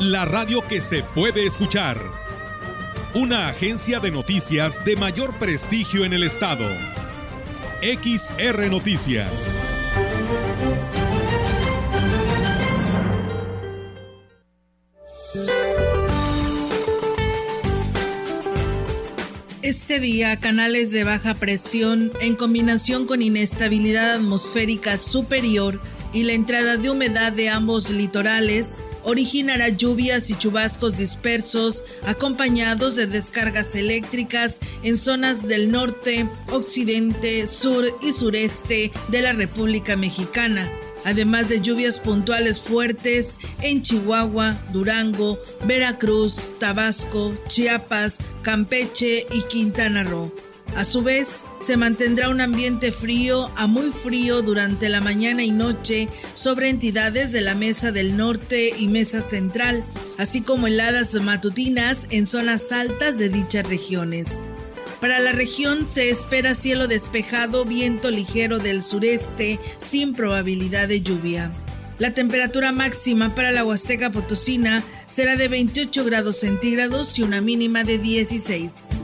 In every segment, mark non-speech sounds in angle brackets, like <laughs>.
la radio que se puede escuchar. Una agencia de noticias de mayor prestigio en el estado. XR Noticias. Este día, canales de baja presión en combinación con inestabilidad atmosférica superior y la entrada de humedad de ambos litorales originará lluvias y chubascos dispersos acompañados de descargas eléctricas en zonas del norte, occidente, sur y sureste de la República Mexicana además de lluvias puntuales fuertes en Chihuahua, Durango, Veracruz, Tabasco, Chiapas, Campeche y Quintana Roo. A su vez, se mantendrá un ambiente frío a muy frío durante la mañana y noche sobre entidades de la Mesa del Norte y Mesa Central, así como heladas matutinas en zonas altas de dichas regiones. Para la región se espera cielo despejado, viento ligero del sureste, sin probabilidad de lluvia. La temperatura máxima para la Huasteca Potosina será de 28 grados centígrados y una mínima de 16.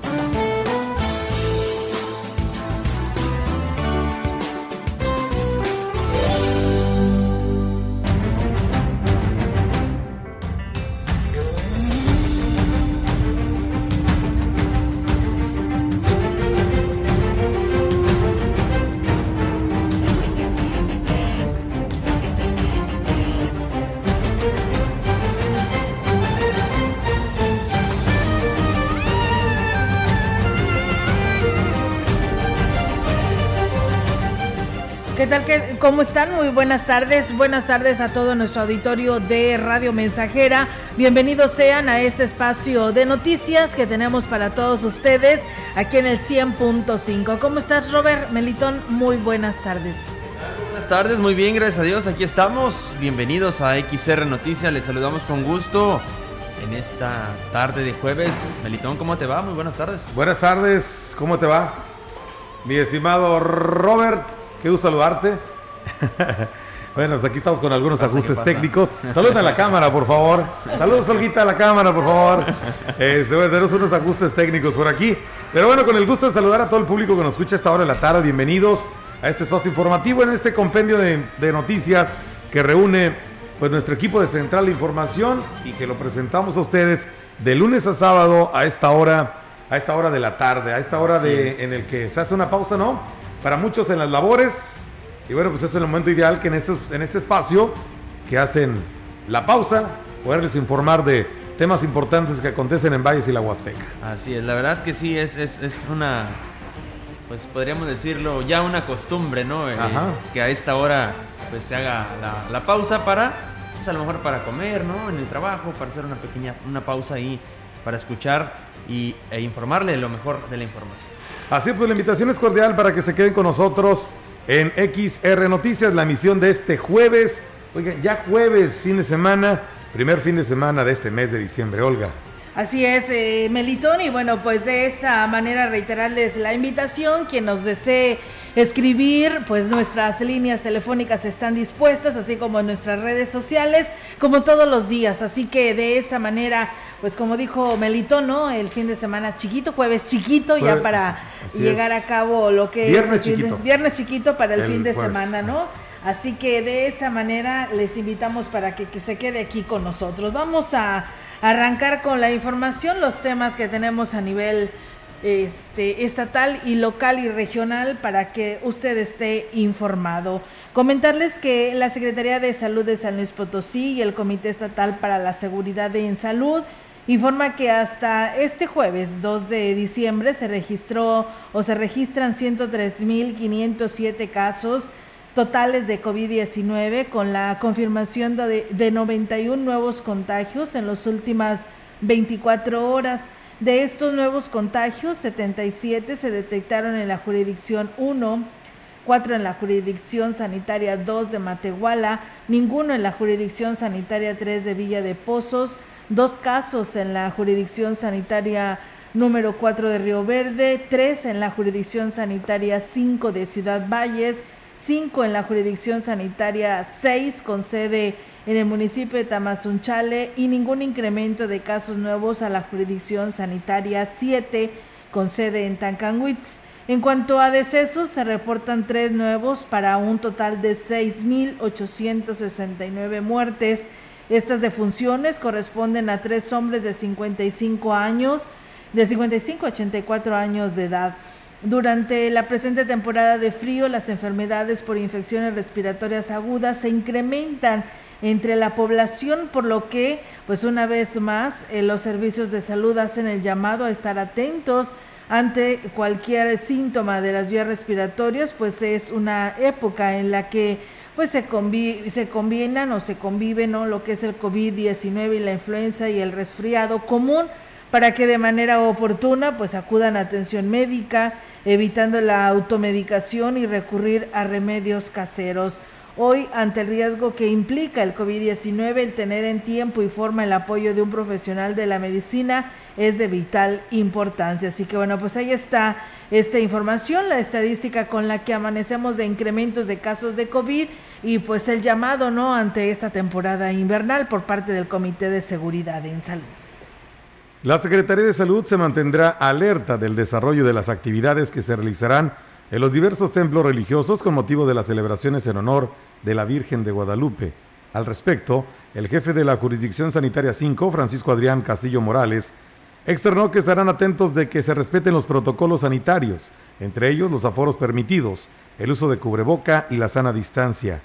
¿Qué tal? Que, ¿Cómo están? Muy buenas tardes. Buenas tardes a todo nuestro auditorio de Radio Mensajera. Bienvenidos sean a este espacio de noticias que tenemos para todos ustedes aquí en el 100.5. ¿Cómo estás, Robert Melitón? Muy buenas tardes. Buenas tardes, muy bien, gracias a Dios. Aquí estamos. Bienvenidos a XR Noticias. Les saludamos con gusto en esta tarde de jueves. Melitón, ¿cómo te va? Muy buenas tardes. Buenas tardes, ¿cómo te va? Mi estimado Robert, Qué gusto saludarte. <laughs> bueno, pues aquí estamos con algunos ajustes técnicos. Saluden a la cámara, por favor. Saludos, Olguita, a la cámara, por favor. Este, tenemos unos ajustes técnicos por aquí. Pero bueno, con el gusto de saludar a todo el público que nos escucha a esta hora de la tarde. Bienvenidos a este espacio informativo, en este compendio de, de noticias que reúne pues nuestro equipo de Central de Información y que lo presentamos a ustedes de lunes a sábado a esta hora, a esta hora de la tarde, a esta hora de, en el que se hace una pausa, ¿no? Para muchos en las labores. Y bueno, pues es el momento ideal que en este, en este espacio que hacen la pausa, poderles informar de temas importantes que acontecen en Valles y la Huasteca. Así es, la verdad que sí, es, es, es una, pues podríamos decirlo, ya una costumbre, ¿no? Eh, que a esta hora pues se haga la, la pausa para, pues a lo mejor para comer, ¿no? En el trabajo, para hacer una pequeña, una pausa ahí, para escuchar y, e informarle lo mejor de la información. Así pues, la invitación es cordial para que se queden con nosotros en XR Noticias, la emisión de este jueves. Oigan, ya jueves, fin de semana, primer fin de semana de este mes de diciembre, Olga. Así es, eh, Melitón, y bueno, pues de esta manera reiterarles la invitación, quien nos desee escribir, pues nuestras líneas telefónicas están dispuestas, así como nuestras redes sociales, como todos los días. Así que de esta manera, pues como dijo Melito, ¿no? El fin de semana chiquito, jueves chiquito, ya para llegar a cabo lo que viernes chiquito. viernes chiquito para el, fin de semana, ¿no? Así que de esta manera les invitamos para que, que se quede aquí con nosotros. Vamos a arrancar con la información, los temas que tenemos a nivel este, estatal y local y regional para que usted esté informado. Comentarles que la Secretaría de Salud de San Luis Potosí y el Comité Estatal para la Seguridad en Salud informa que hasta este jueves 2 de diciembre se registró o se registran 103.507 casos totales de COVID-19 con la confirmación de, de 91 nuevos contagios en las últimas 24 horas. De estos nuevos contagios, 77 se detectaron en la jurisdicción 1, 4 en la jurisdicción sanitaria 2 de Matehuala, ninguno en la jurisdicción sanitaria 3 de Villa de Pozos, dos casos en la jurisdicción sanitaria número 4 de Río Verde, 3 en la jurisdicción sanitaria 5 de Ciudad Valles, 5 en la jurisdicción sanitaria 6 con sede en el municipio de Tamazunchale y ningún incremento de casos nuevos a la jurisdicción sanitaria 7 con sede en Tancanwitz. En cuanto a decesos, se reportan tres nuevos para un total de 6.869 muertes. Estas defunciones corresponden a tres hombres de 55 años, de 55 a 84 años de edad. Durante la presente temporada de frío, las enfermedades por infecciones respiratorias agudas se incrementan entre la población, por lo que, pues una vez más, eh, los servicios de salud hacen el llamado a estar atentos ante cualquier síntoma de las vías respiratorias, pues es una época en la que pues se, se combinan o se conviven ¿no? lo que es el COVID-19 y la influenza y el resfriado común para que de manera oportuna pues acudan a atención médica, evitando la automedicación y recurrir a remedios caseros. Hoy, ante el riesgo que implica el COVID-19, el tener en tiempo y forma el apoyo de un profesional de la medicina es de vital importancia. Así que bueno, pues ahí está esta información, la estadística con la que amanecemos de incrementos de casos de COVID y pues el llamado, ¿no?, ante esta temporada invernal por parte del Comité de Seguridad en Salud. La Secretaría de Salud se mantendrá alerta del desarrollo de las actividades que se realizarán en los diversos templos religiosos con motivo de las celebraciones en honor de la Virgen de Guadalupe. Al respecto, el jefe de la Jurisdicción Sanitaria 5, Francisco Adrián Castillo Morales, externó que estarán atentos de que se respeten los protocolos sanitarios, entre ellos los aforos permitidos, el uso de cubreboca y la sana distancia.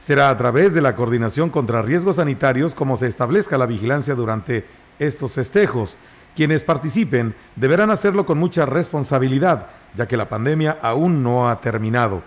Será a través de la coordinación contra riesgos sanitarios como se establezca la vigilancia durante estos festejos. Quienes participen deberán hacerlo con mucha responsabilidad, ya que la pandemia aún no ha terminado.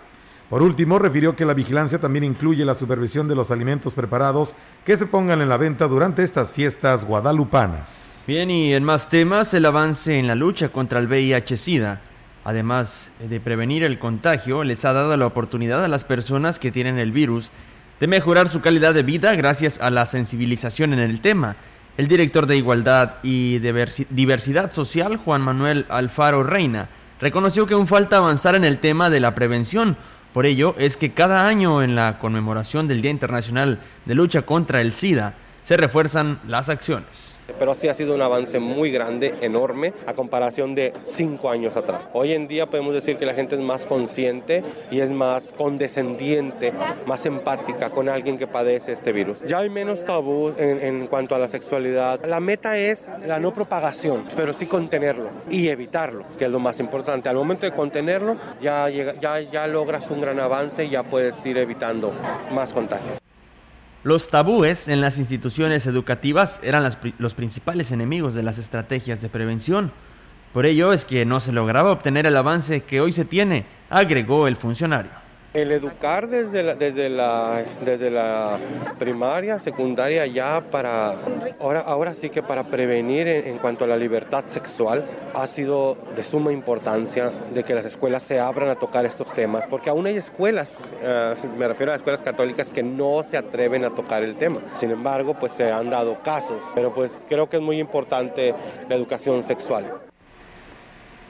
Por último, refirió que la vigilancia también incluye la supervisión de los alimentos preparados que se pongan en la venta durante estas fiestas guadalupanas. Bien, y en más temas, el avance en la lucha contra el VIH-Sida, además de prevenir el contagio, les ha dado la oportunidad a las personas que tienen el virus de mejorar su calidad de vida gracias a la sensibilización en el tema. El director de Igualdad y Diversidad Social, Juan Manuel Alfaro Reina, reconoció que aún falta avanzar en el tema de la prevención. Por ello es que cada año en la conmemoración del Día Internacional de Lucha contra el SIDA se refuerzan las acciones. Pero sí ha sido un avance muy grande, enorme, a comparación de cinco años atrás. Hoy en día podemos decir que la gente es más consciente y es más condescendiente, más empática con alguien que padece este virus. Ya hay menos tabú en, en cuanto a la sexualidad. La meta es la no propagación, pero sí contenerlo y evitarlo, que es lo más importante. Al momento de contenerlo, ya, ya, ya logras un gran avance y ya puedes ir evitando más contagios. Los tabúes en las instituciones educativas eran los principales enemigos de las estrategias de prevención. Por ello es que no se lograba obtener el avance que hoy se tiene, agregó el funcionario. El educar desde la, desde la, desde la primaria, secundaria, ya para, ahora, ahora sí que para prevenir en, cuanto a la libertad sexual, ha sido de suma importancia de que las escuelas se abran a tocar estos temas, porque aún hay escuelas, eh, me refiero a escuelas católicas, que no se atreven a tocar el tema. Sin embargo, pues se han dado casos, pero pues creo que es muy importante la educación sexual.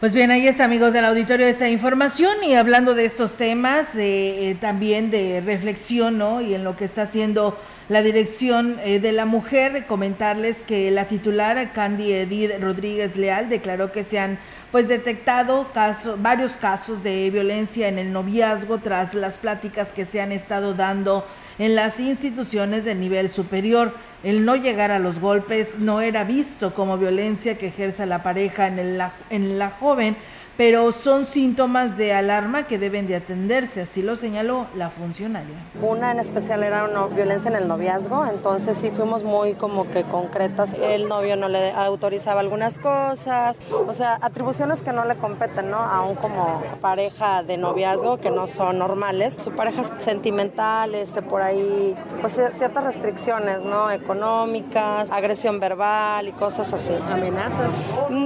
Pues bien, ahí está, amigos del auditorio, esta información y hablando de estos temas, eh, eh, también de reflexión, ¿no? Y en lo que está haciendo la Dirección eh, de la Mujer, comentarles que la titular, Candy Edith Rodríguez Leal, declaró que se han pues detectado varios casos de violencia en el noviazgo tras las pláticas que se han estado dando en las instituciones de nivel superior. El no llegar a los golpes no era visto como violencia que ejerza la pareja en, el, en la joven, pero son síntomas de alarma que deben de atenderse, así lo señaló la funcionaria. Una en especial era una violencia en el noviazgo, entonces sí fuimos muy como que concretas. El novio no le autorizaba algunas cosas, o sea, atribuciones que no le competen, ¿no? Aún como pareja de noviazgo que no son normales. Su pareja sentimental, este, por ahí, pues ciertas restricciones, ¿no? Económicas, agresión verbal y cosas así. Amenazas.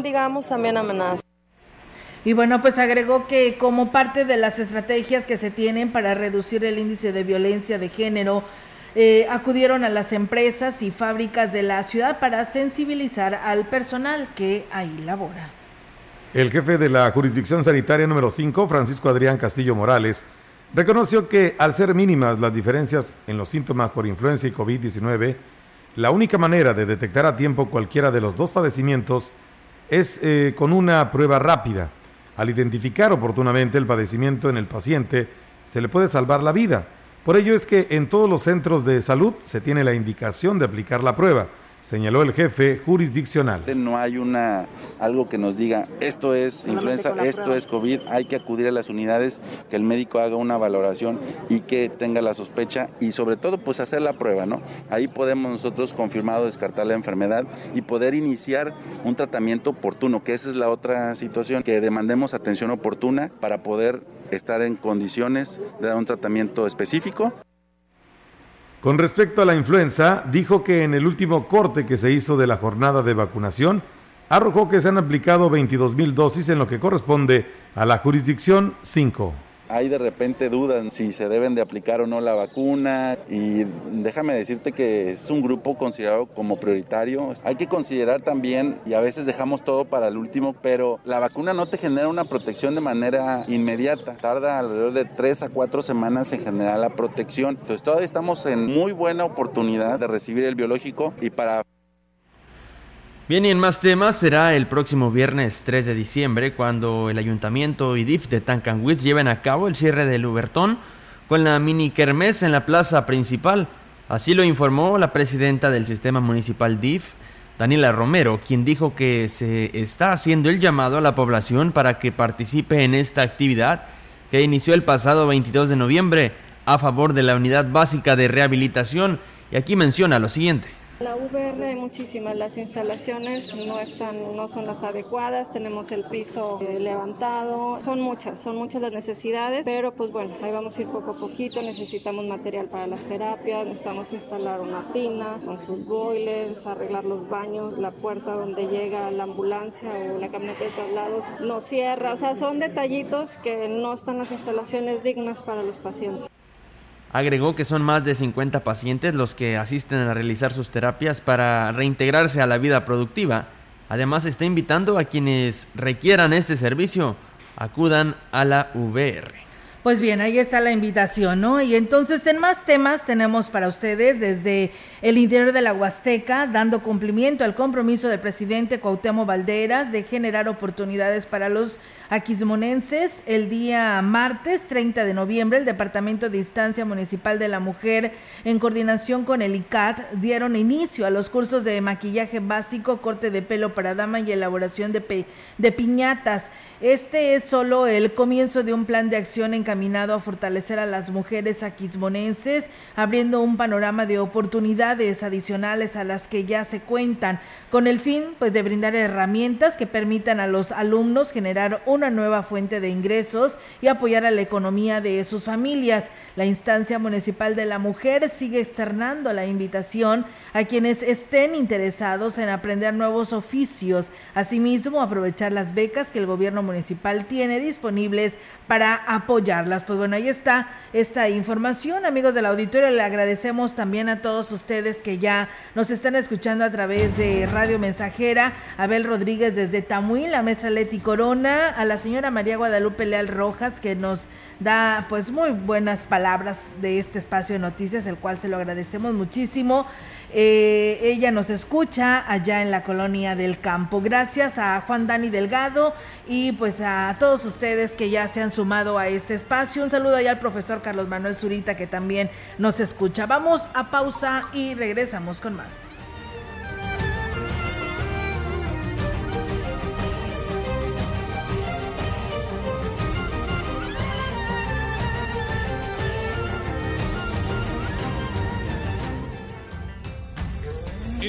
Digamos también amenazas. Y bueno, pues agregó que como parte de las estrategias que se tienen para reducir el índice de violencia de género, eh, acudieron a las empresas y fábricas de la ciudad para sensibilizar al personal que ahí labora. El jefe de la jurisdicción sanitaria número 5, Francisco Adrián Castillo Morales, reconoció que al ser mínimas las diferencias en los síntomas por influencia y COVID-19, la única manera de detectar a tiempo cualquiera de los dos padecimientos es eh, con una prueba rápida al identificar oportunamente el padecimiento en el paciente, se le puede salvar la vida. Por ello es que en todos los centros de salud se tiene la indicación de aplicar la prueba señaló el jefe jurisdiccional. No hay una algo que nos diga esto es influenza, esto es COVID, hay que acudir a las unidades, que el médico haga una valoración y que tenga la sospecha y sobre todo pues hacer la prueba, ¿no? Ahí podemos nosotros confirmado descartar la enfermedad y poder iniciar un tratamiento oportuno, que esa es la otra situación, que demandemos atención oportuna para poder estar en condiciones de dar un tratamiento específico. Con respecto a la influenza, dijo que en el último corte que se hizo de la jornada de vacunación, arrojó que se han aplicado 22 mil dosis en lo que corresponde a la jurisdicción 5 hay de repente dudas si se deben de aplicar o no la vacuna y déjame decirte que es un grupo considerado como prioritario. Hay que considerar también, y a veces dejamos todo para el último, pero la vacuna no te genera una protección de manera inmediata. Tarda alrededor de tres a cuatro semanas en generar la protección. Entonces todavía estamos en muy buena oportunidad de recibir el biológico y para Bien, y en más temas será el próximo viernes 3 de diciembre cuando el Ayuntamiento y DIF de Tancanwitz lleven a cabo el cierre del Ubertón con la mini kermés en la plaza principal. Así lo informó la presidenta del sistema municipal DIF, Daniela Romero, quien dijo que se está haciendo el llamado a la población para que participe en esta actividad que inició el pasado 22 de noviembre a favor de la unidad básica de rehabilitación. Y aquí menciona lo siguiente. La VR hay muchísimas, las instalaciones no están, no son las adecuadas, tenemos el piso eh, levantado, son muchas, son muchas las necesidades, pero pues bueno, ahí vamos a ir poco a poquito, necesitamos material para las terapias, necesitamos instalar una tina con sus boilers, arreglar los baños, la puerta donde llega la ambulancia o la camioneta de traslados no cierra, o sea, son detallitos que no están las instalaciones dignas para los pacientes. Agregó que son más de 50 pacientes los que asisten a realizar sus terapias para reintegrarse a la vida productiva. Además está invitando a quienes requieran este servicio acudan a la VR. Pues bien, ahí está la invitación, ¿no? Y entonces en más temas tenemos para ustedes desde el interior de la Huasteca, dando cumplimiento al compromiso del presidente Cuauhtémoc Valderas de generar oportunidades para los aquismonenses. El día martes 30 de noviembre, el Departamento de Instancia Municipal de la Mujer, en coordinación con el ICAT, dieron inicio a los cursos de maquillaje básico, corte de pelo para dama y elaboración de, piñatas. Este es solo el comienzo de un plan de acción encaminado a fortalecer a las mujeres aquismonenses, abriendo un panorama de oportunidades adicionales a las que ya se cuentan, con el fin pues de brindar herramientas que permitan a los alumnos generar una nueva fuente de ingresos y apoyar a la economía de sus familias. La instancia municipal de la mujer sigue externando la invitación a quienes estén interesados en aprender nuevos oficios, asimismo aprovechar las becas que el gobierno municipal tiene disponibles para apoyarlas. Pues bueno, ahí está esta información, amigos del auditorio. Le agradecemos también a todos ustedes que ya nos están escuchando a través de Radio Mensajera, Abel Rodríguez desde Tamuí, la maestra Leti Corona, la señora María Guadalupe Leal Rojas, que nos da pues muy buenas palabras de este espacio de noticias, el cual se lo agradecemos muchísimo. Eh, ella nos escucha allá en la colonia del campo. Gracias a Juan Dani Delgado y pues a todos ustedes que ya se han sumado a este espacio. Un saludo allá al profesor Carlos Manuel Zurita que también nos escucha. Vamos a pausa y regresamos con más.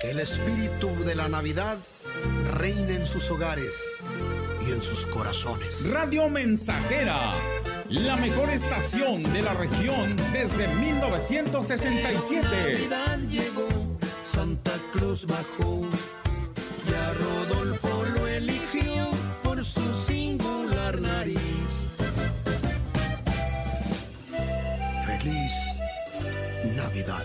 Que el espíritu de la Navidad reine en sus hogares y en sus corazones. Radio Mensajera, la mejor estación de la región desde 1967. Navidad llegó, Santa Cruz bajó y a Rodolfo lo eligió por su singular nariz. Feliz Navidad.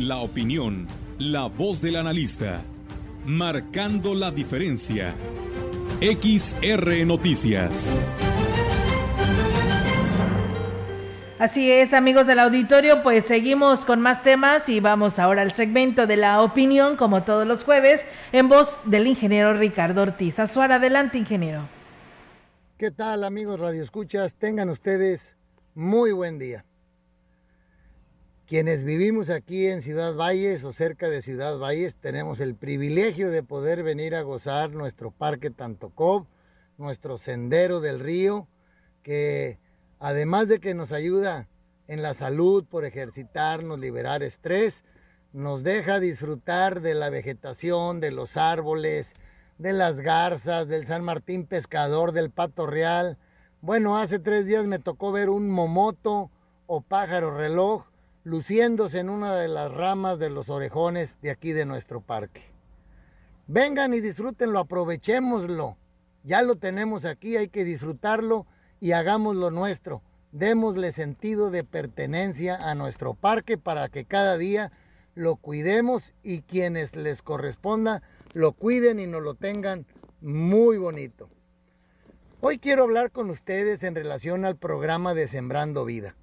En la opinión, la voz del analista, marcando la diferencia. XR Noticias. Así es, amigos del auditorio, pues seguimos con más temas y vamos ahora al segmento de la opinión, como todos los jueves, en voz del ingeniero Ricardo Ortiz. Azuara, adelante, ingeniero. ¿Qué tal, amigos radioescuchas? Tengan ustedes muy buen día. Quienes vivimos aquí en Ciudad Valles o cerca de Ciudad Valles tenemos el privilegio de poder venir a gozar nuestro parque Tantocob, nuestro sendero del río, que además de que nos ayuda en la salud por ejercitarnos, liberar estrés, nos deja disfrutar de la vegetación, de los árboles, de las garzas, del San Martín pescador, del pato real. Bueno, hace tres días me tocó ver un momoto o pájaro reloj luciéndose en una de las ramas de los orejones de aquí de nuestro parque. Vengan y disfrútenlo, aprovechémoslo. Ya lo tenemos aquí, hay que disfrutarlo y hagámoslo nuestro. Démosle sentido de pertenencia a nuestro parque para que cada día lo cuidemos y quienes les corresponda lo cuiden y nos lo tengan muy bonito. Hoy quiero hablar con ustedes en relación al programa de Sembrando Vida.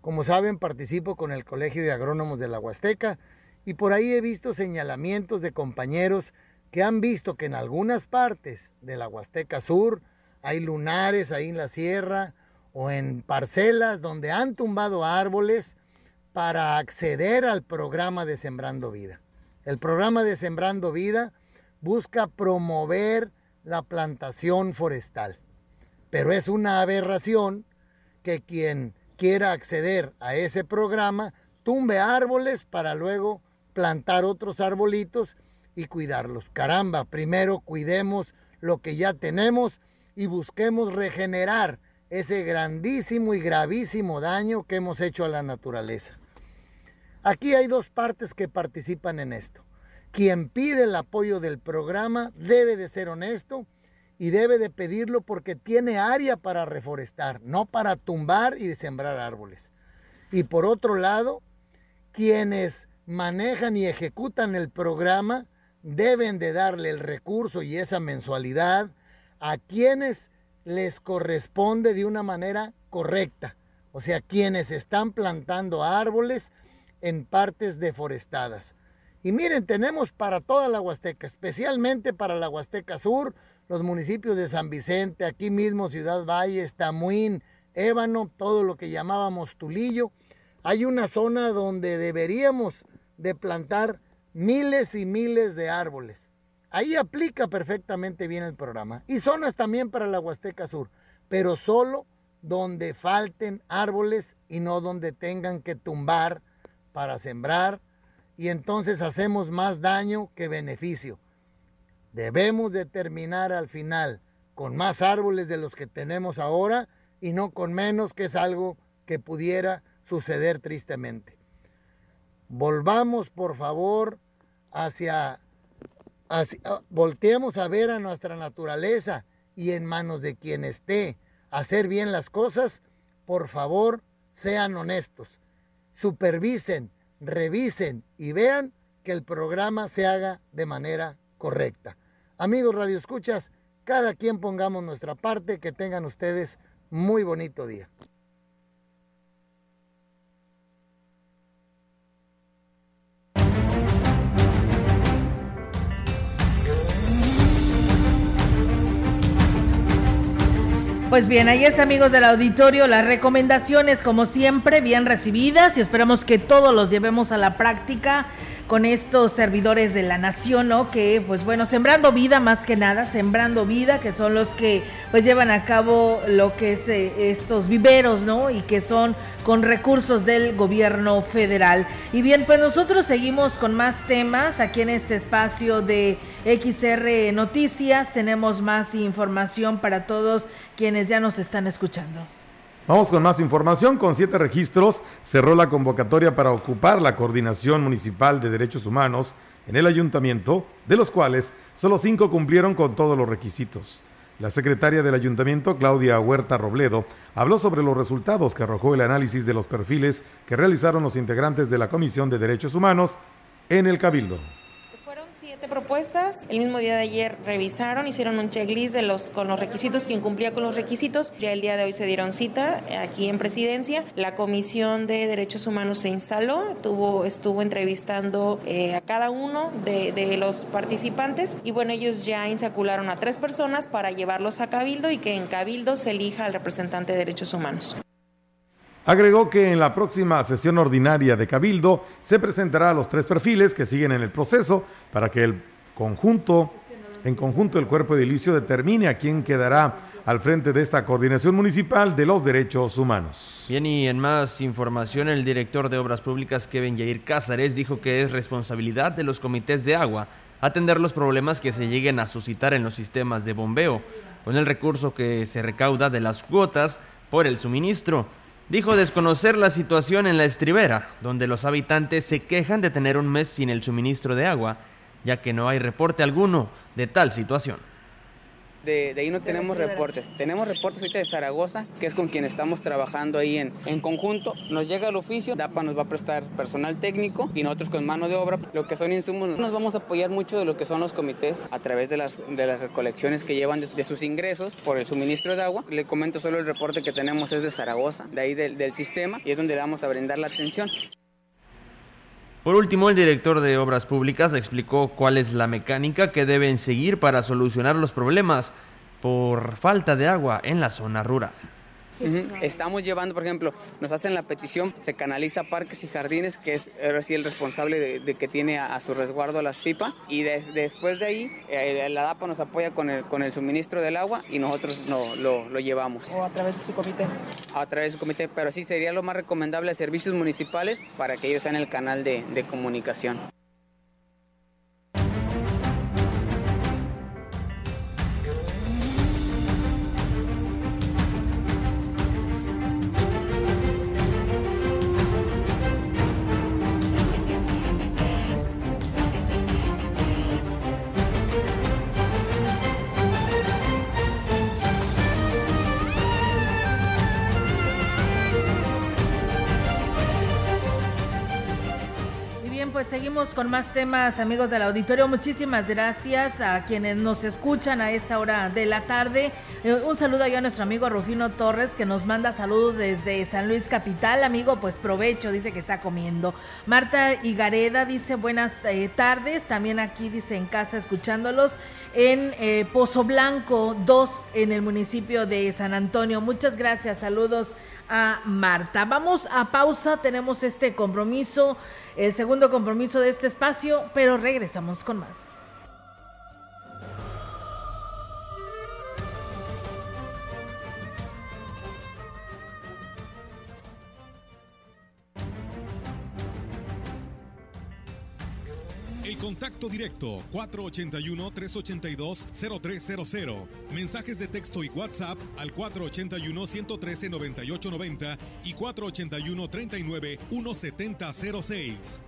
Como saben, participo con el Colegio de Agrónomos de la Huasteca y por ahí he visto señalamientos de compañeros que han visto que en algunas partes de la Huasteca Sur hay lunares ahí en la sierra o en parcelas donde han tumbado árboles para acceder al programa de Sembrando Vida. El programa de Sembrando Vida busca promover la plantación forestal, pero es una aberración que quien quiera acceder a ese programa tumbe árboles para luego plantar otros arbolitos y cuidarlos. Caramba, primero cuidemos lo que ya tenemos y busquemos regenerar ese grandísimo y gravísimo daño que hemos hecho a la naturaleza. Aquí hay dos partes que participan en esto. Quien pide el apoyo del programa debe de ser honesto y debe de pedirlo porque tiene área para reforestar, no para tumbar y sembrar árboles. Y por otro lado, quienes manejan y ejecutan el programa deben de darle el recurso y esa mensualidad a quienes les corresponde de una manera correcta. O sea, quienes están plantando árboles en partes deforestadas. Y miren, tenemos para toda la Huasteca, especialmente para la Huasteca Sur, los municipios de San Vicente, aquí mismo Ciudad Valle, Tamuín, Ébano, todo lo que llamábamos Tulillo. Hay una zona donde deberíamos de plantar miles y miles de árboles. Ahí aplica perfectamente bien el programa. Y zonas también para la Huasteca Sur, pero solo donde falten árboles y no donde tengan que tumbar para sembrar y entonces hacemos más daño que beneficio. Debemos de terminar al final con más árboles de los que tenemos ahora y no con menos, que es algo que pudiera suceder tristemente. Volvamos, por favor, hacia, hacia volteemos a ver a nuestra naturaleza y en manos de quien esté hacer bien las cosas, por favor, sean honestos. Supervisen, revisen y vean que el programa se haga de manera correcta. Amigos Radio Escuchas, cada quien pongamos nuestra parte, que tengan ustedes muy bonito día. Pues bien, ahí es amigos del auditorio, las recomendaciones como siempre bien recibidas y esperamos que todos los llevemos a la práctica con estos servidores de la nación, ¿no? Que pues bueno, sembrando vida más que nada, sembrando vida, que son los que pues llevan a cabo lo que es eh, estos viveros, ¿no? Y que son con recursos del gobierno federal. Y bien, pues nosotros seguimos con más temas aquí en este espacio de XR Noticias. Tenemos más información para todos quienes ya nos están escuchando. Vamos con más información. Con siete registros cerró la convocatoria para ocupar la Coordinación Municipal de Derechos Humanos en el ayuntamiento, de los cuales solo cinco cumplieron con todos los requisitos. La secretaria del ayuntamiento, Claudia Huerta Robledo, habló sobre los resultados que arrojó el análisis de los perfiles que realizaron los integrantes de la Comisión de Derechos Humanos en el Cabildo propuestas. El mismo día de ayer revisaron, hicieron un checklist de los, con los requisitos, quien cumplía con los requisitos. Ya el día de hoy se dieron cita aquí en presidencia. La Comisión de Derechos Humanos se instaló, tuvo, estuvo entrevistando eh, a cada uno de, de los participantes y bueno, ellos ya insacularon a tres personas para llevarlos a Cabildo y que en Cabildo se elija al representante de derechos humanos. Agregó que en la próxima sesión ordinaria de Cabildo se presentará a los tres perfiles que siguen en el proceso para que el conjunto, en conjunto el cuerpo edilicio determine a quién quedará al frente de esta coordinación municipal de los derechos humanos. Bien, y en más información, el director de Obras Públicas, Kevin Yair Cázares, dijo que es responsabilidad de los comités de agua atender los problemas que se lleguen a suscitar en los sistemas de bombeo, con el recurso que se recauda de las cuotas por el suministro dijo desconocer la situación en la estribera, donde los habitantes se quejan de tener un mes sin el suministro de agua, ya que no hay reporte alguno de tal situación de, ahí no tenemos reportes. Tenemos reportes ahorita de Zaragoza, que es con quien estamos trabajando ahí en, en conjunto. Nos llega el oficio, DAPA nos va a prestar personal técnico y nosotros con mano de obra, lo que son insumos, nos vamos a apoyar mucho de lo que son los comités a través de las, de las recolecciones que llevan de, sus ingresos por el suministro de agua. Le comento solo el reporte que tenemos es de Zaragoza, de ahí del, del sistema, y es donde le vamos a brindar la atención. Por último, el director de Obras Públicas explicó cuál es la mecánica que deben seguir para solucionar los problemas por falta de agua en la zona rural. Estamos llevando, por ejemplo, nos hacen la petición, se canaliza parques y jardines, que es el responsable de, que tiene a, su resguardo las pipas, y después de ahí eh, la DAPA nos apoya con el, con el suministro del agua y nosotros no, lo, llevamos. ¿O a través de su comité? A través de su comité, pero sí sería lo más recomendable a servicios municipales para que ellos sean el canal de comunicación. Pues seguimos con más temas, amigos del auditorio. Muchísimas gracias a quienes nos escuchan a esta hora de la tarde. Eh, un saludo a nuestro amigo Rufino Torres, que nos manda saludos desde San Luis Capital. Amigo, pues provecho, dice que está comiendo. Marta Igareda dice buenas eh, tardes. También aquí dice en casa escuchándolos en eh, Pozo Blanco 2 en el municipio de San Antonio. Muchas gracias, saludos a Marta. Vamos a pausa, tenemos este compromiso, el segundo compromiso de este espacio, pero regresamos con más. El contacto directo 481-382-0300. Mensajes de texto y WhatsApp al 481-113-9890 y 481-39-1706.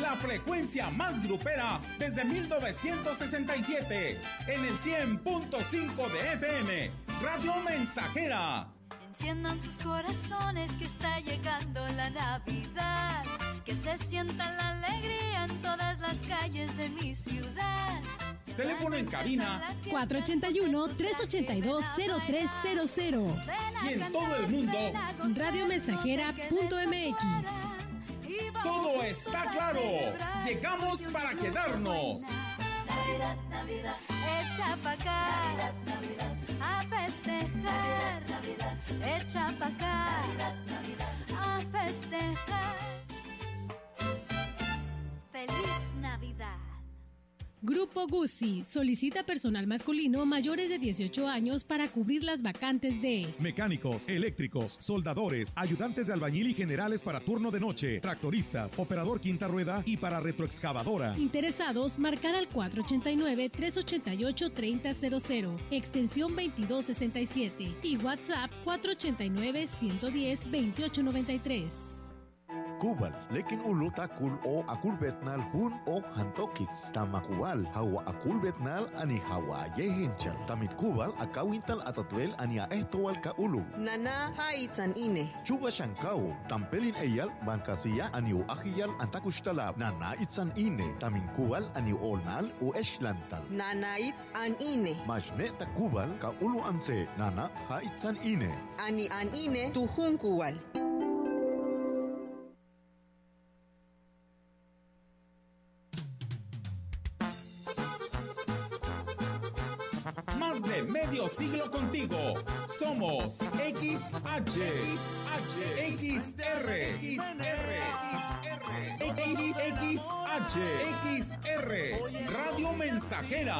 La frecuencia más grupera desde 1967, en el 100.5 de FM, Radio Mensajera. Enciendan sus corazones que está llegando la Navidad, que se sienta la alegría en todas las calles de mi ciudad. Teléfono en cabina 481-382-0300. Y en todo el mundo, radiomensajera.mx. Todo está claro. Llegamos para quedarnos. Navidad, Navidad, echa pa' acá. Navidad, Navidad, a festejar. Navidad, echa pa' acá. Navidad, a festejar. Grupo Guzzi solicita personal masculino mayores de 18 años para cubrir las vacantes de mecánicos, eléctricos, soldadores, ayudantes de albañil y generales para turno de noche, tractoristas, operador quinta rueda y para retroexcavadora. Interesados, marcar al 489-388-3000, extensión 2267 y WhatsApp 489-110-2893. المقوبل لكن قولوا تاكل أو أكل بيتنال هون أو هنتوكيتس تمقوبل هو أكل بيتنال أني هوا يهنشل تمتقوبل أكاوينتال أتطويل أني أهتوال كأولو نانا هايتان إني شوبا شنكاو تمبلين أيال بانكاسيا أني أخيال أنتاكوشتلاب نانا إتسان إني تمنكوبل أني أولنال وإشلانتال نانا إتسان إني ماشنة تكوبل كأولو أنسي نانا هايتسان إني أني أن إني تهون كوال De medio siglo contigo. Somos XH, XH, XR, XR, XH, XR, Radio Mensajera,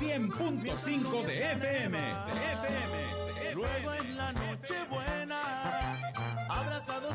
100.5 de FM, de FM. Luego en la noche buena, abrazados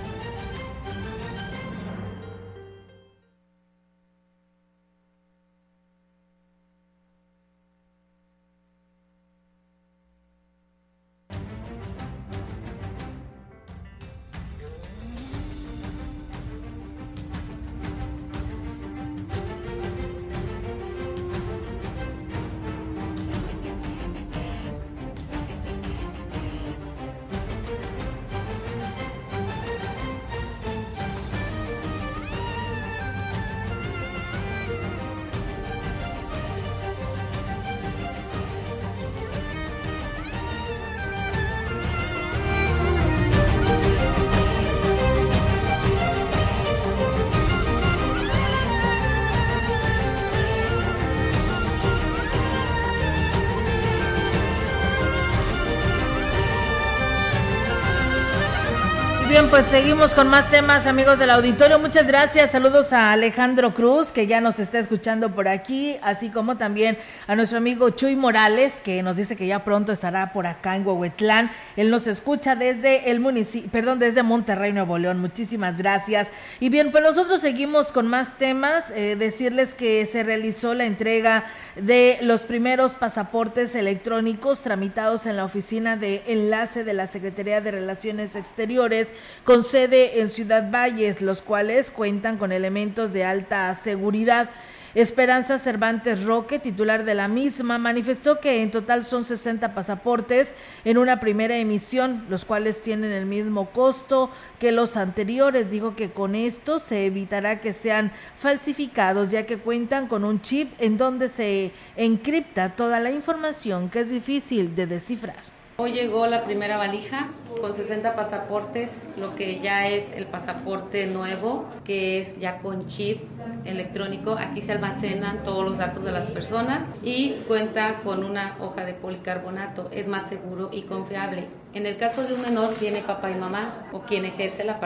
Pues seguimos con más temas, amigos del auditorio. Muchas gracias. Saludos a Alejandro Cruz, que ya nos está escuchando por aquí, así como también a nuestro amigo Chuy Morales, que nos dice que ya pronto estará por acá en Huehuetlán. Él nos escucha desde el municipio, perdón, desde Monterrey, Nuevo León. Muchísimas gracias. Y bien, pues nosotros seguimos con más temas. Eh, decirles que se realizó la entrega de los primeros pasaportes electrónicos tramitados en la oficina de enlace de la Secretaría de Relaciones Exteriores con sede en Ciudad Valles, los cuales cuentan con elementos de alta seguridad. Esperanza Cervantes Roque, titular de la misma, manifestó que en total son 60 pasaportes en una primera emisión, los cuales tienen el mismo costo que los anteriores. Dijo que con esto se evitará que sean falsificados, ya que cuentan con un chip en donde se encripta toda la información que es difícil de descifrar. Hoy llegó la primera valija con 60 pasaportes, lo que ya es el pasaporte nuevo, que es ya con chip electrónico. Aquí se almacenan todos los datos de las personas y cuenta con una hoja de policarbonato. Es más seguro y confiable. En el caso de un menor, tiene papá y mamá o quien ejerce la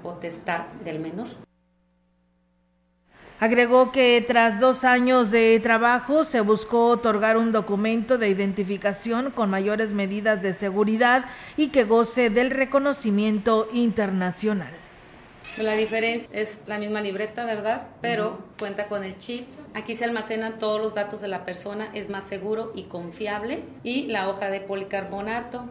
potestad del menor. Agregó que tras dos años de trabajo se buscó otorgar un documento de identificación con mayores medidas de seguridad y que goce del reconocimiento internacional. La diferencia es la misma libreta, ¿verdad? Pero cuenta con el chip. Aquí se almacenan todos los datos de la persona, es más seguro y confiable. Y la hoja de policarbonato,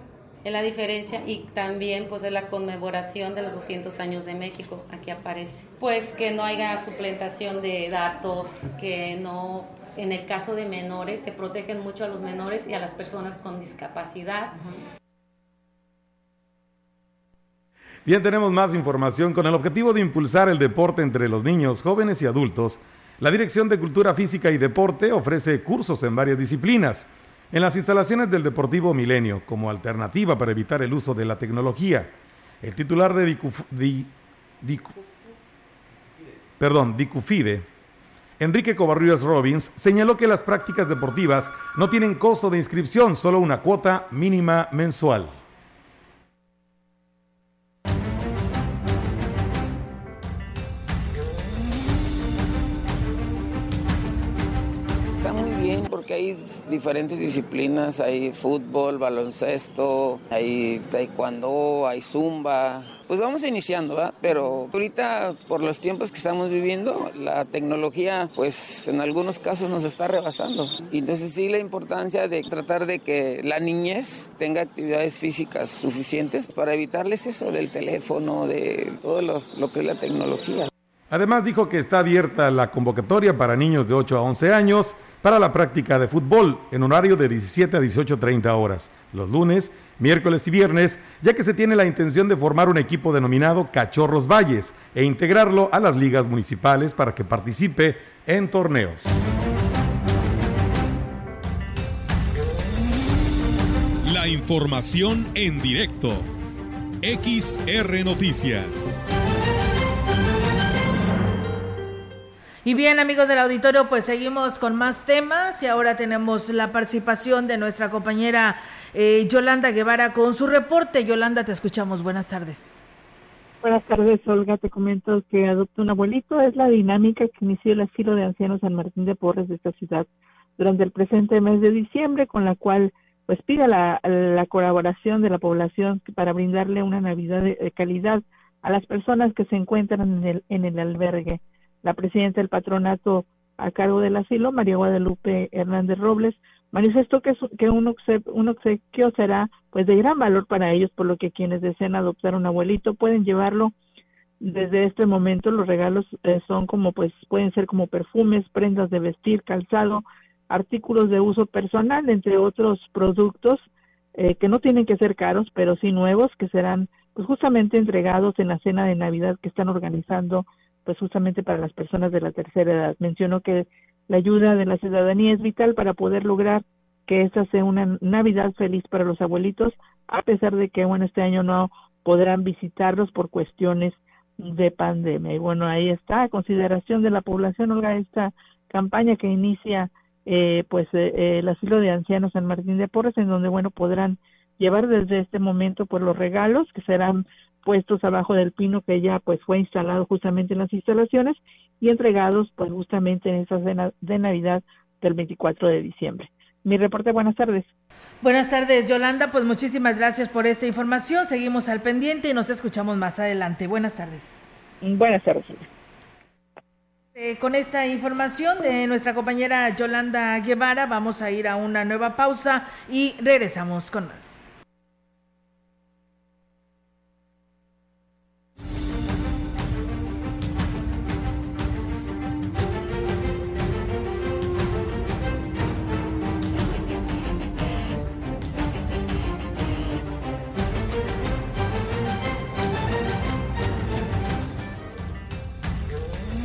es la diferencia y también pues de la conmemoración de los 200 años de México, aquí aparece. Pues que no haya suplantación de datos, que no, en el caso de menores, se protegen mucho a los menores y a las personas con discapacidad. Bien, tenemos más información con el objetivo de impulsar el deporte entre los niños, jóvenes y adultos. La Dirección de Cultura Física y Deporte ofrece cursos en varias disciplinas en las instalaciones del Deportivo Milenio como alternativa para evitar el uso de la tecnología. El titular de perdón, Dicufide, Enrique Covarrubias Robbins, señaló que las prácticas deportivas no tienen costo de inscripción, solo una cuota mínima mensual. Porque hay diferentes disciplinas, hay fútbol, baloncesto, hay taekwondo, hay zumba. Pues vamos iniciando, ¿verdad? Pero ahorita por los tiempos que estamos viviendo, la tecnología pues en algunos casos nos está rebasando. Entonces sí la importancia de tratar de que la niñez tenga actividades físicas suficientes para evitarles eso del teléfono, de todo lo, lo que es la tecnología. Además dijo que está abierta la convocatoria para niños de 8 a 11 años para la práctica de fútbol en horario de 17 a 18.30 horas, los lunes, miércoles y viernes, ya que se tiene la intención de formar un equipo denominado Cachorros Valles e integrarlo a las ligas municipales para que participe en torneos. La información en directo. XR Noticias. Y bien, amigos del auditorio, pues seguimos con más temas y ahora tenemos la participación de nuestra compañera eh, Yolanda Guevara con su reporte. Yolanda, te escuchamos. Buenas tardes. Buenas tardes, Olga. Te comento que Adopta un Abuelito es la dinámica que inició el asilo de ancianos San Martín de Porres de esta ciudad durante el presente mes de diciembre, con la cual pues pide la, la colaboración de la población para brindarle una Navidad de, calidad a las personas que se encuentran en el, en el albergue. La presidenta del patronato a cargo del asilo, María Guadalupe Hernández Robles, manifestó que, que un, obsequio, será pues de gran valor para ellos, por lo que quienes deseen adoptar un abuelito pueden llevarlo desde este momento. Los regalos eh, son como pues pueden ser como perfumes, prendas de vestir, calzado, artículos de uso personal, entre otros productos eh, que no tienen que ser caros, pero sí nuevos que serán pues justamente entregados en la cena de Navidad que están organizando pues justamente para las personas de la tercera edad. Mencionó que la ayuda de la ciudadanía es vital para poder lograr que esta sea una Navidad feliz para los abuelitos, a pesar de que, bueno, este año no podrán visitarlos por cuestiones de pandemia. Y bueno, ahí está, a consideración de la población, Olga, esta campaña que inicia eh, pues eh, eh, el asilo de ancianos San Martín de Porres, en donde, bueno, podrán llevar desde este momento pues los regalos que serán puestos abajo del pino que ya pues fue instalado justamente en las instalaciones y entregados pues justamente en esa cena de Navidad del 24 de diciembre. Mi reporte, buenas tardes. Buenas tardes, Yolanda. Pues muchísimas gracias por esta información. Seguimos al pendiente y nos escuchamos más adelante. Buenas tardes. Buenas tardes. Eh, con esta información de nuestra compañera Yolanda Guevara, vamos a ir a una nueva pausa y regresamos con más.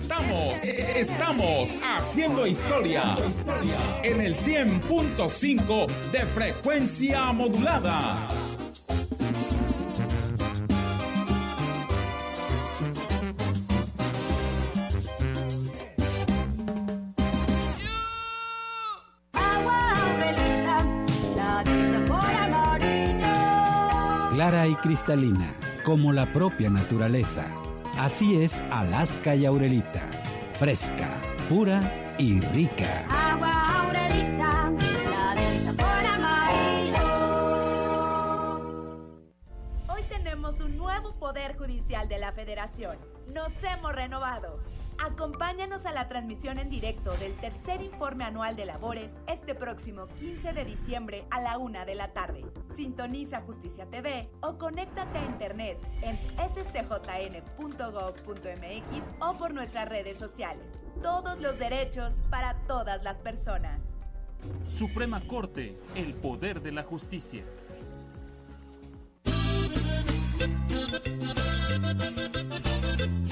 Estamos, estamos haciendo historia en el 100.5 de frecuencia modulada. Clara y cristalina, como la propia naturaleza Así es Alaska y Aurelita. Fresca, pura y rica. De la Federación. Nos hemos renovado. Acompáñanos a la transmisión en directo del tercer informe anual de labores este próximo 15 de diciembre a la una de la tarde. Sintoniza Justicia TV o conéctate a internet en scjn.gov.mx o por nuestras redes sociales. Todos los derechos para todas las personas. Suprema Corte, el poder de la justicia.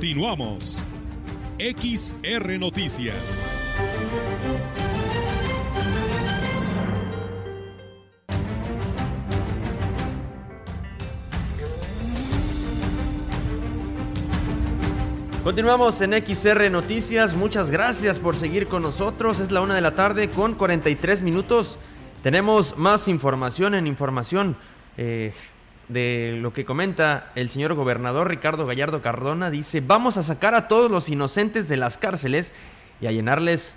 Continuamos. XR Noticias. Continuamos en XR Noticias. Muchas gracias por seguir con nosotros. Es la una de la tarde con 43 minutos. Tenemos más información en información. Eh, de lo que comenta el señor gobernador Ricardo Gallardo Cardona, dice, vamos a sacar a todos los inocentes de las cárceles y a llenarles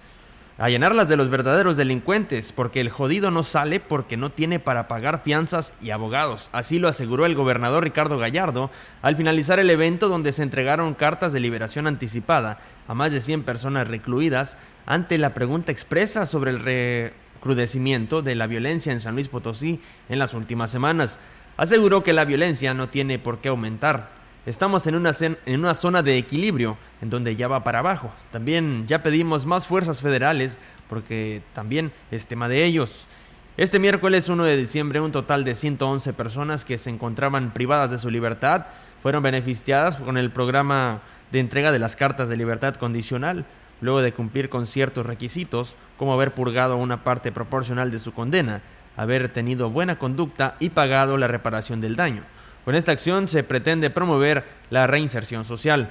a llenarlas de los verdaderos delincuentes, porque el jodido no sale porque no tiene para pagar fianzas y abogados. Así lo aseguró el gobernador Ricardo Gallardo al finalizar el evento donde se entregaron cartas de liberación anticipada a más de 100 personas recluidas ante la pregunta expresa sobre el recrudecimiento de la violencia en San Luis Potosí en las últimas semanas. Aseguró que la violencia no tiene por qué aumentar. Estamos en una, en una zona de equilibrio, en donde ya va para abajo. También ya pedimos más fuerzas federales, porque también es tema de ellos. Este miércoles 1 de diciembre, un total de 111 personas que se encontraban privadas de su libertad fueron beneficiadas con el programa de entrega de las cartas de libertad condicional, luego de cumplir con ciertos requisitos, como haber purgado una parte proporcional de su condena, haber tenido buena conducta y pagado la reparación del daño. Con esta acción se pretende promover la reinserción social.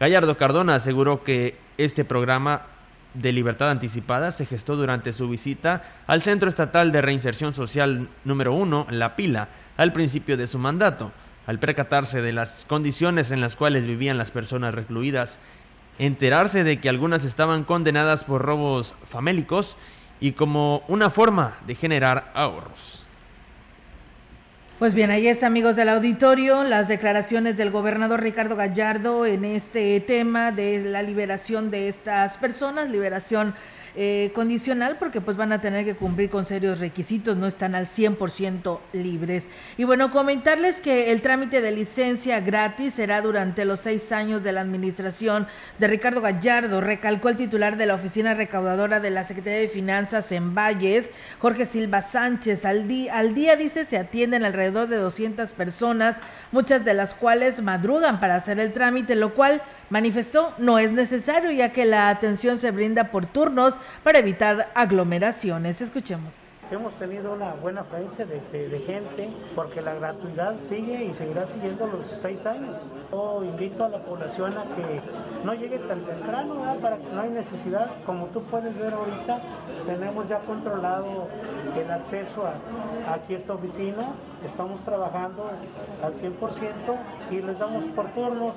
Gallardo Cardona aseguró que este programa de libertad anticipada se gestó durante su visita al Centro Estatal de Reinserción Social número 1, La Pila, al principio de su mandato, al percatarse de las condiciones en las cuales vivían las personas recluidas, enterarse de que algunas estaban condenadas por robos famélicos y como una forma de generar ahorros. Pues bien, ahí es amigos del auditorio, las declaraciones del gobernador Ricardo Gallardo en este tema de la liberación de estas personas, liberación eh, condicional porque pues van a tener que cumplir con serios requisitos, no están al 100% libres. Y bueno, comentarles que el trámite de licencia gratis será durante los seis años de la administración de Ricardo Gallardo, recalcó el titular de la oficina recaudadora de la Secretaría de Finanzas en Valles, Jorge Silva Sánchez. Al, al día, dice, se atienden alrededor de 200 personas, muchas de las cuales madrugan para hacer el trámite, lo cual manifestó no es necesario ya que la atención se brinda por turnos para evitar aglomeraciones. Escuchemos. Hemos tenido una buena afluencia de, gente porque la gratuidad sigue y seguirá siguiendo los seis años. Yo invito a la población a que no llegue tan temprano, para que no hay necesidad. Como tú puedes ver ahorita, tenemos ya controlado el acceso a, aquí esta oficina. Estamos trabajando al 100% y les damos por turnos.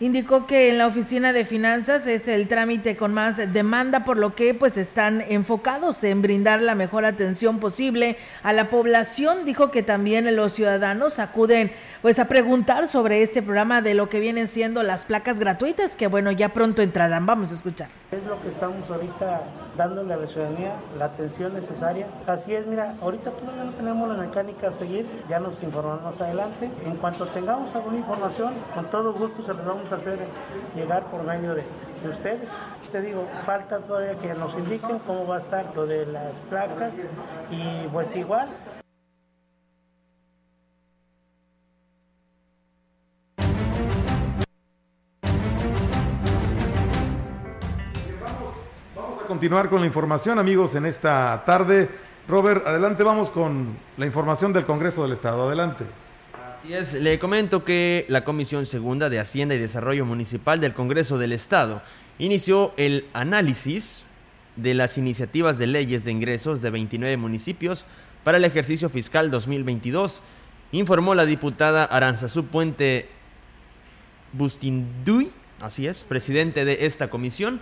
Indicó que en la oficina de finanzas es el trámite con más demanda, por lo que pues están enfocados en brindar la mejor atención posible a la población. Dijo que también los ciudadanos acuden pues a preguntar sobre este programa de lo que vienen siendo las placas gratuitas, que bueno, ya pronto entrarán. Vamos a escuchar. Es lo que estamos ahorita dándole a la ciudadanía, la atención necesaria. Así es, mira, ahorita todavía no tenemos la mecánica a seguir, ya nos informamos adelante. En cuanto tengamos alguna información, con todo gusto se los vamos a hacer llegar por medio de, de ustedes. Te digo, falta todavía que nos indiquen cómo va a estar lo de las placas y pues igual continuar con la información, amigos, en esta tarde. Robert, adelante, vamos con la información del Congreso del Estado. Adelante. Así es, le comento que la Comisión Segunda de Hacienda y Desarrollo Municipal del Congreso del Estado inició el análisis de las iniciativas de leyes de ingresos de 29 municipios para el ejercicio fiscal 2022, informó la diputada Aranzazú Puente Bustinduy, así es, presidente de esta comisión.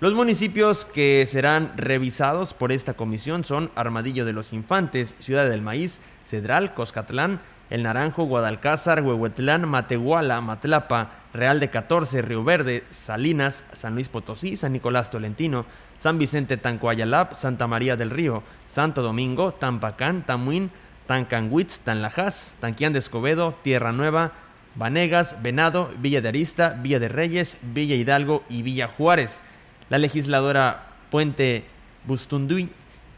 Los municipios que serán revisados por esta comisión son Armadillo de los Infantes, Ciudad del Maíz, Cedral, Coscatlán, El Naranjo, Guadalcázar, Huehuetlán, Matehuala, Matlapa, Real de 14, Río Verde, Salinas, San Luis Potosí, San Nicolás Tolentino, San Vicente Tancoayalap, Santa María del Río, Santo Domingo, Tampacán, Tamuín, Tancanguitz, Tanlajas, Tanquián de Escobedo, Tierra Nueva, Vanegas, Venado, Villa de Arista, Villa de Reyes, Villa Hidalgo y Villa Juárez. La legisladora Puente Bustunduy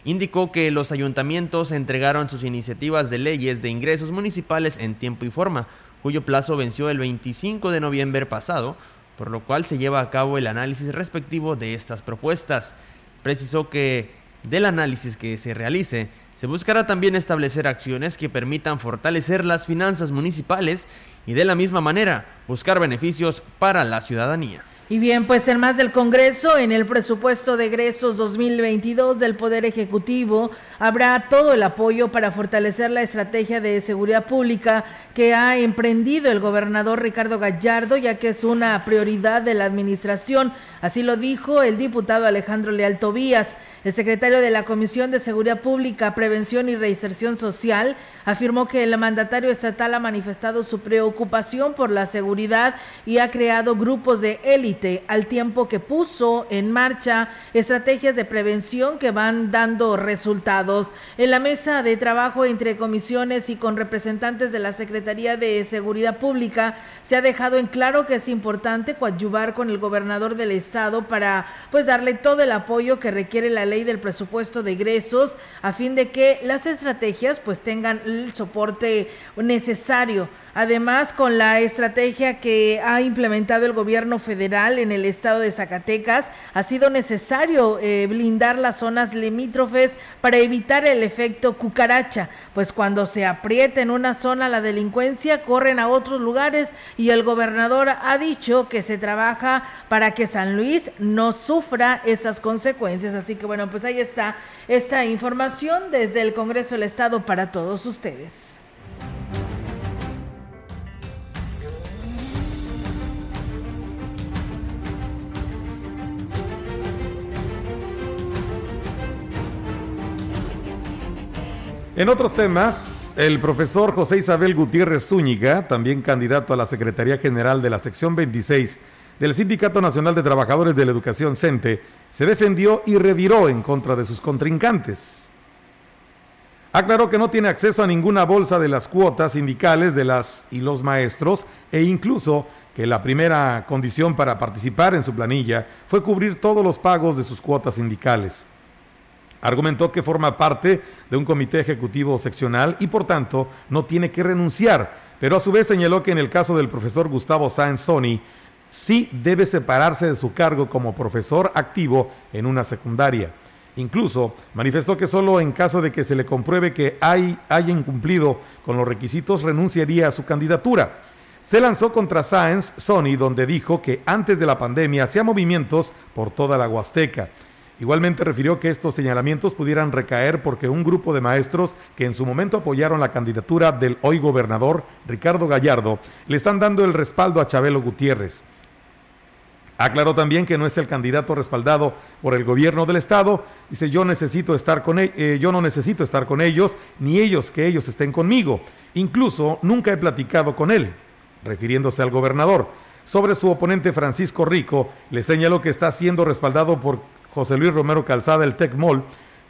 indicó que los ayuntamientos entregaron sus iniciativas de leyes de ingresos municipales en tiempo y forma, cuyo plazo venció el 25 de noviembre pasado, por lo cual se lleva a cabo el análisis respectivo de estas propuestas. Precisó que del análisis que se realice, se buscará también establecer acciones que permitan fortalecer las finanzas municipales y de la misma manera buscar beneficios para la ciudadanía. Y bien, pues en más del Congreso, en el presupuesto de egresos 2022 del Poder Ejecutivo, habrá todo el apoyo para fortalecer la estrategia de seguridad pública que ha emprendido el gobernador Ricardo Gallardo, ya que es una prioridad de la administración. Así lo dijo el diputado Alejandro Leal Tobías. El secretario de la Comisión de Seguridad Pública, Prevención y Reinserción Social afirmó que el mandatario estatal ha manifestado su preocupación por la seguridad y ha creado grupos de élite al tiempo que puso en marcha estrategias de prevención que van dando resultados. En la mesa de trabajo entre comisiones y con representantes de la Secretaría de Seguridad Pública se ha dejado en claro que es importante coadyuvar con el gobernador del estado para pues darle todo el apoyo que requiere la ley del presupuesto de egresos a fin de que las estrategias pues tengan el soporte necesario. Además, con la estrategia que ha implementado el gobierno federal en el estado de Zacatecas, ha sido necesario eh, blindar las zonas limítrofes para evitar el efecto cucaracha, pues cuando se aprieta en una zona la delincuencia, corren a otros lugares y el gobernador ha dicho que se trabaja para que San Luis no sufra esas consecuencias. Así que bueno, pues ahí está esta información desde el Congreso del Estado para todos ustedes. En otros temas, el profesor José Isabel Gutiérrez Zúñiga, también candidato a la Secretaría General de la Sección 26 del Sindicato Nacional de Trabajadores de la Educación CENTE, se defendió y reviró en contra de sus contrincantes. Aclaró que no tiene acceso a ninguna bolsa de las cuotas sindicales de las y los maestros e incluso que la primera condición para participar en su planilla fue cubrir todos los pagos de sus cuotas sindicales. Argumentó que forma parte de un comité ejecutivo seccional y por tanto no tiene que renunciar, pero a su vez señaló que en el caso del profesor Gustavo Sáenz Sony, sí debe separarse de su cargo como profesor activo en una secundaria. Incluso manifestó que solo en caso de que se le compruebe que hay, haya incumplido con los requisitos renunciaría a su candidatura. Se lanzó contra Sáenz Sony, donde dijo que antes de la pandemia hacía movimientos por toda la Huasteca. Igualmente refirió que estos señalamientos pudieran recaer porque un grupo de maestros que en su momento apoyaron la candidatura del hoy gobernador Ricardo Gallardo le están dando el respaldo a Chabelo Gutiérrez. Aclaró también que no es el candidato respaldado por el gobierno del estado. Dice, yo necesito estar con e-, eh, yo no necesito estar con ellos, ni ellos que ellos estén conmigo. Incluso nunca he platicado con él, refiriéndose al gobernador. Sobre su oponente Francisco Rico, le señaló que está siendo respaldado por José Luis Romero Calzada, el TECMOL,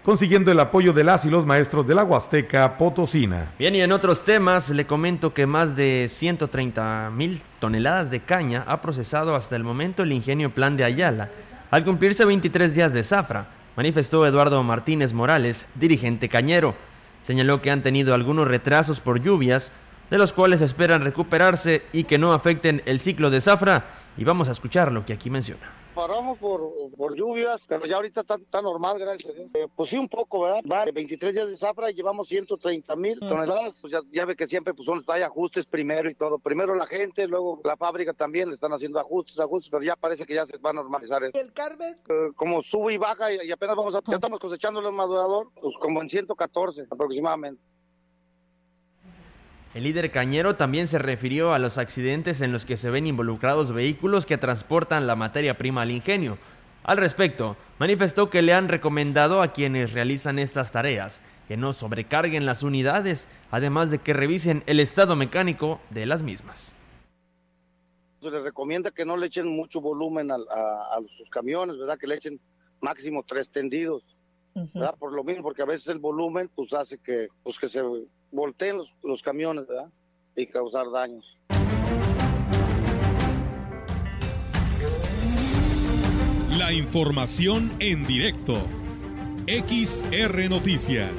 consiguiendo el apoyo de las y los maestros de la Huasteca Potosina. Bien, y en otros temas le comento que más de 130 mil toneladas de caña ha procesado hasta el momento el ingenio Plan de Ayala, al cumplirse 23 días de zafra, manifestó Eduardo Martínez Morales, dirigente cañero. Señaló que han tenido algunos retrasos por lluvias, de los cuales esperan recuperarse y que no afecten el ciclo de zafra, y vamos a escuchar lo que aquí menciona paramos por, por lluvias, pero ya ahorita está, normal, gracias a Dios. Eh, pues sí, un poco, ¿verdad? Va 23 días de zafra y llevamos 130 mil toneladas. Pues ya, ve que siempre pues son, hay ajustes primero y todo. Primero la gente, luego la fábrica también le están haciendo ajustes, ajustes, pero ya parece que ya se va a normalizar eso. ¿El Carmen? Eh, como sube y baja y, apenas vamos a, ya estamos cosechando el madurador, pues como en 114 aproximadamente. El líder cañero también se refirió a los accidentes en los que se ven involucrados vehículos que transportan la materia prima al ingenio. Al respecto, manifestó que le han recomendado a quienes realizan estas tareas que no sobrecarguen las unidades, además de que revisen el estado mecánico de las mismas. Se les recomienda que no le echen mucho volumen a, a, sus camiones, ¿verdad? Que le echen máximo tres tendidos, ¿verdad? Por lo mismo, porque a veces el volumen pues hace que, pues, que se volteen los, los camiones ¿verdad? y causar daños. La información en directo. XR Noticias.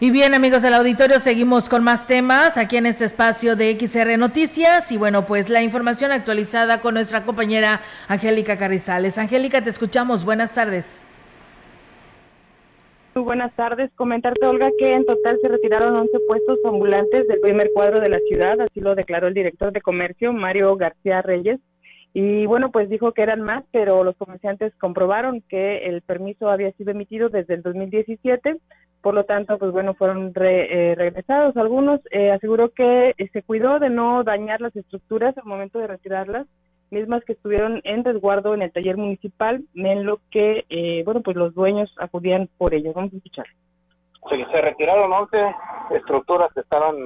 Y bien amigos del auditorio, seguimos con más temas aquí en este espacio de XR Noticias y bueno, pues la información actualizada con nuestra compañera Angélica Carrizales. Angélica, te escuchamos, buenas tardes buenas tardes. Comentarte, Olga, que en total se retiraron 11 puestos ambulantes del primer cuadro de la ciudad, así lo declaró el director de comercio, Mario García Reyes. Y bueno, pues dijo que eran más, pero los comerciantes comprobaron que el permiso había sido emitido desde el 2017, por lo tanto, pues bueno, fueron eh, regresados algunos. Eh, aseguró que se cuidó de no dañar las estructuras al momento de retirarlas mismas que estuvieron en resguardo en el taller municipal, en lo que, eh, bueno, pues los dueños acudían por ellas. Vamos a escuchar. se retiraron 11 estructuras que estaban,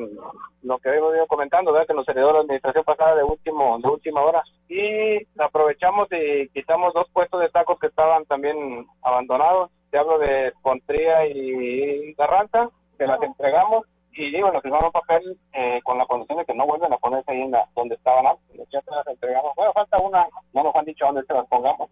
lo que hemos ido comentando, ¿verdad? que nos heredó la administración pasada de último de última hora. Y aprovechamos y quitamos dos puestos de tacos que estaban también abandonados. Te hablo de Contría y Garranta, que las entregamos y digo, nos firmaron papel eh, con la condición de que no vuelven a ponerse ahí en donde estaban antes. Ya se las entregamos. Bueno, falta una, no nos han dicho dónde se las pongamos.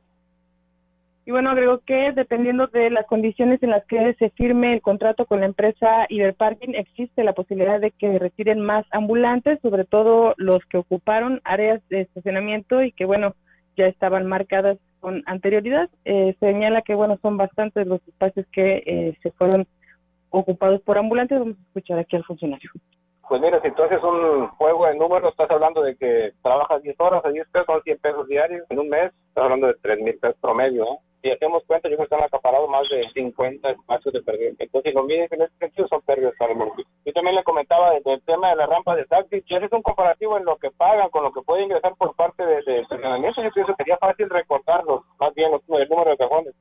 Y bueno, agrego que dependiendo de las condiciones en las que se firme el contrato con la empresa Iberparking, existe la posibilidad de que retiren más ambulantes, sobre todo los que ocuparon áreas de estacionamiento y que, bueno, ya estaban marcadas con anterioridad. Eh, señala que, bueno, son bastantes los espacios que eh, se fueron ocupados por ambulantes. Vamos a escuchar aquí al funcionario. Pues mira, si tú haces un juego de números, estás hablando de que trabajas 10 horas a 10 pesos, son 100 pesos diarios. En un mes, estás hablando de 3 mil pesos promedio. ¿no? Si hacemos cuenta, yo creo que están acaparados más de 50 espacios de pérdida. Entonces, si lo mides en ese sentido, son pérdidas para el municipio. Yo también le comentaba del tema de la rampa de taxi. Si haces un comparativo en lo que pagan con lo que puede ingresar por parte del de, estacionamiento, yo pienso que sería fácil recortarlos, más bien el número de cajones.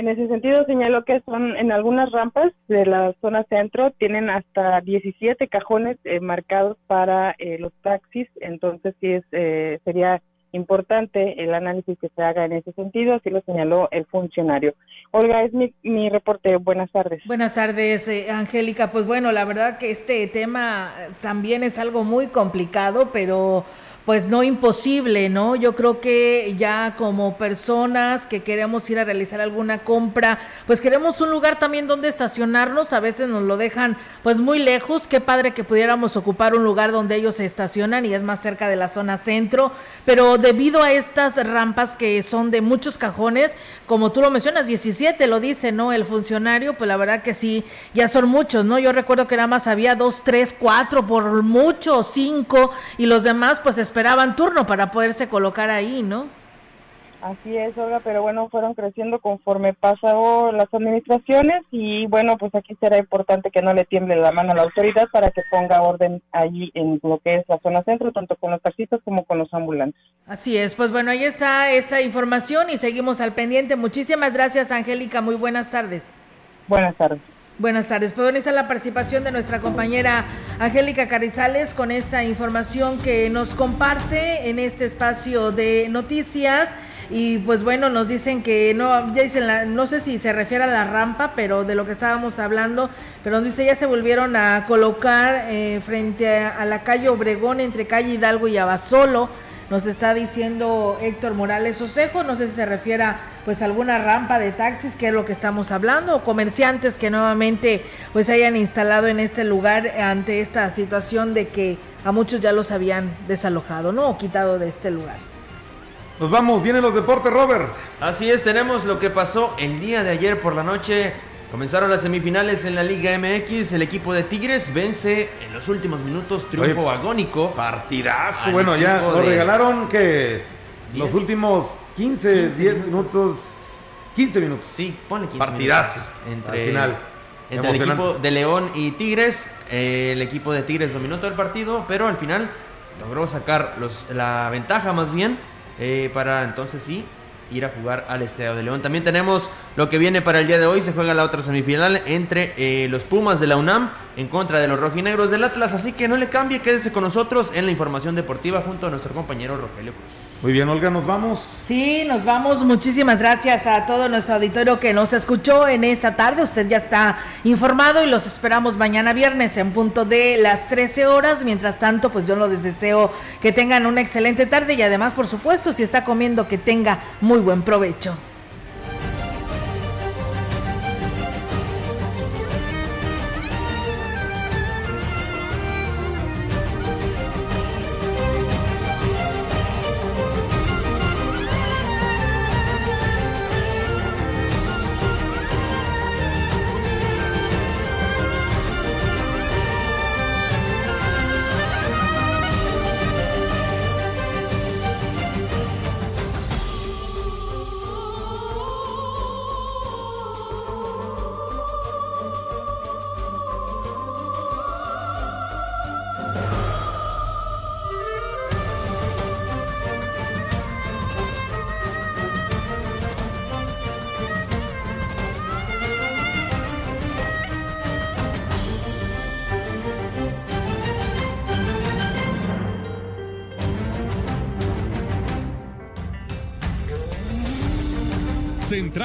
En ese sentido, señaló que son en algunas rampas de la zona centro, tienen hasta 17 cajones eh, marcados para eh, los taxis, entonces sí es, eh, sería importante el análisis que se haga en ese sentido, así lo señaló el funcionario. Olga, es mi, mi reporte. Buenas tardes. Buenas tardes, Angélica. Pues bueno, la verdad que este tema también es algo muy complicado, pero pues no imposible, ¿no? Yo creo que ya como personas que queremos ir a realizar alguna compra, pues queremos un lugar también donde estacionarnos, a veces nos lo dejan pues muy lejos, qué padre que pudiéramos ocupar un lugar donde ellos se estacionan y es más cerca de la zona centro, pero debido a estas rampas que son de muchos cajones, como tú lo mencionas, 17 lo dice, ¿no? El funcionario, pues la verdad que sí, ya son muchos, ¿no? Yo recuerdo que nada más había dos, tres, cuatro, por mucho, cinco, y los demás pues esperaban turno para poderse colocar ahí, ¿no? Así es, Olga, pero bueno, fueron creciendo conforme pasó las administraciones y bueno, pues aquí será importante que no le tiemble la mano a la autoridad para que ponga orden allí en lo que es la zona centro, tanto con los taxistas como con los ambulantes. Así es, pues bueno, ahí está esta información y seguimos al pendiente. Muchísimas gracias, Angélica, muy buenas tardes. Buenas tardes. Buenas tardes. Pues está la participación de nuestra compañera Angélica Carizales con esta información que nos comparte en este espacio de noticias. Y pues bueno, nos dicen que no, ya dicen, la, no sé si se refiere a la rampa, pero de lo que estábamos hablando, pero nos dice ya se volvieron a colocar eh, frente a, la calle Obregón entre calle Hidalgo y Abasolo nos está diciendo Héctor Morales Osejo, no sé si se refiere a pues alguna rampa de taxis, que es lo que estamos hablando, o comerciantes que nuevamente pues hayan instalado en este lugar ante esta situación de que a muchos ya los habían desalojado, ¿no? O quitado de este lugar. Nos vamos, vienen los deportes, Robert. Así es, tenemos lo que pasó el día de ayer por la noche Comenzaron las semifinales en la Liga MX. El equipo de Tigres vence en los últimos minutos triunfo agónico. Partidazo. Bueno, ya nos regalaron que los últimos 15, 10 minutos. 15 minutos. Sí, ponle 15 Partidazo. Entre, al final. Entre el equipo de León y Tigres. Eh, el equipo de Tigres dominó todo el partido, pero al final logró sacar los, la ventaja más bien. Eh, para entonces sí ir a jugar al Estadio de León. También tenemos lo que viene para el día de hoy. Se juega la otra semifinal entre eh, los Pumas de la UNAM en contra de los rojinegros del Atlas. Así que no le cambie, quédese con nosotros en la información deportiva junto a nuestro compañero Rogelio Cruz. Muy bien, Olga, nos vamos. Sí, nos vamos. Muchísimas gracias a todo nuestro auditorio que nos escuchó en esta tarde. Usted ya está informado y los esperamos mañana viernes en punto de las 13 horas. Mientras tanto, pues yo les deseo que tengan una excelente tarde y además, por supuesto, si está comiendo, que tenga muy buen provecho.